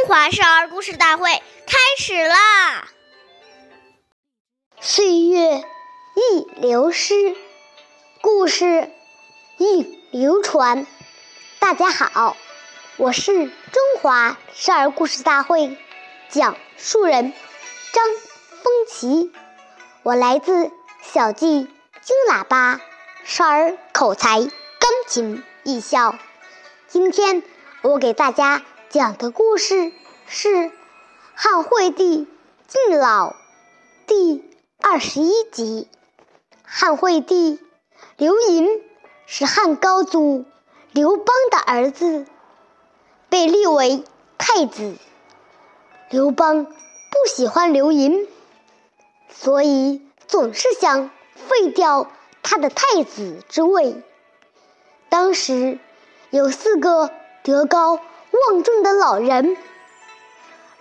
中华少儿故事大会开始啦！岁月易流失，故事易流传。大家好，我是中华少儿故事大会讲述人张风奇，我来自小季金喇叭少儿口才钢琴艺校。今天我给大家讲的故事是汉惠帝敬老第二十一集。汉惠帝刘盈是汉高祖刘邦的儿子，被立为太子。刘邦不喜欢刘盈，所以总是想废掉他的太子之位。当时。有四个德高望重的老人，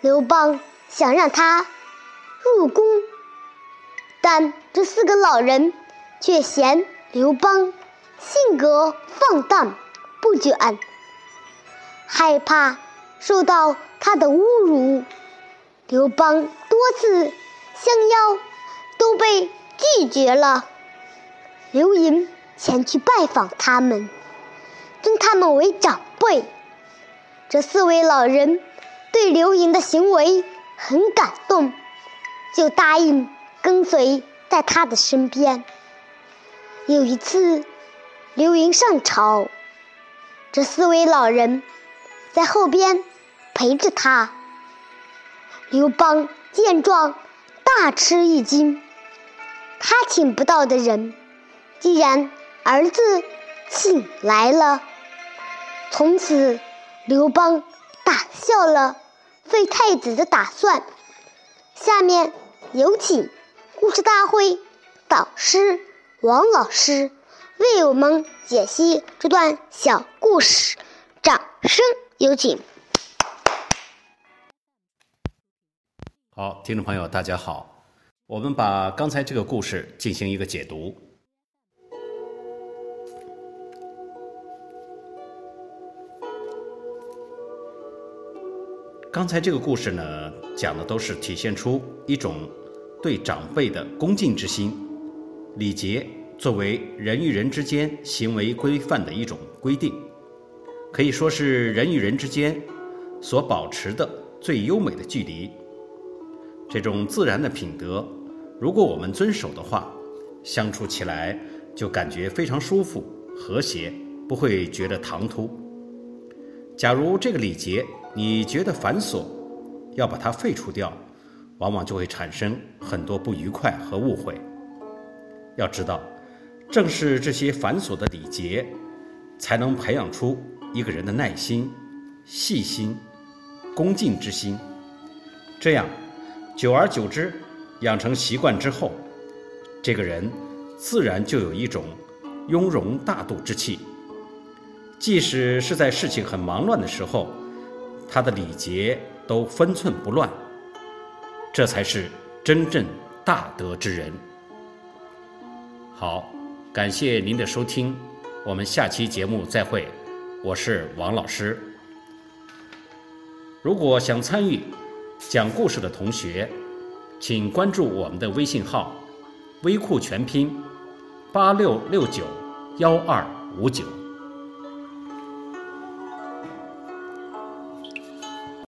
刘邦想让他入宫，但这四个老人却嫌刘邦性格放荡不卷，害怕受到他的侮辱。刘邦多次相邀，都被拒绝了。刘盈前去拜访他们。尊他们为长辈，这四位老人对刘盈的行为很感动，就答应跟随在他的身边。有一次，刘盈上朝，这四位老人在后边陪着他。刘邦见状大吃一惊，他请不到的人，既然儿子请来了。从此，刘邦打消了废太子的打算。下面有请故事大会导师王老师为我们解析这段小故事，掌声有请。好，听众朋友，大家好，我们把刚才这个故事进行一个解读。刚才这个故事呢，讲的都是体现出一种对长辈的恭敬之心。礼节作为人与人之间行为规范的一种规定，可以说是人与人之间所保持的最优美的距离。这种自然的品德，如果我们遵守的话，相处起来就感觉非常舒服、和谐，不会觉得唐突。假如这个礼节，你觉得繁琐，要把它废除掉，往往就会产生很多不愉快和误会。要知道，正是这些繁琐的礼节，才能培养出一个人的耐心、细心、恭敬之心。这样，久而久之，养成习惯之后，这个人自然就有一种雍容大度之气。即使是在事情很忙乱的时候。他的礼节都分寸不乱，这才是真正大德之人。好，感谢您的收听，我们下期节目再会，我是王老师。如果想参与讲故事的同学，请关注我们的微信号“微库全拼八六六九幺二五九”。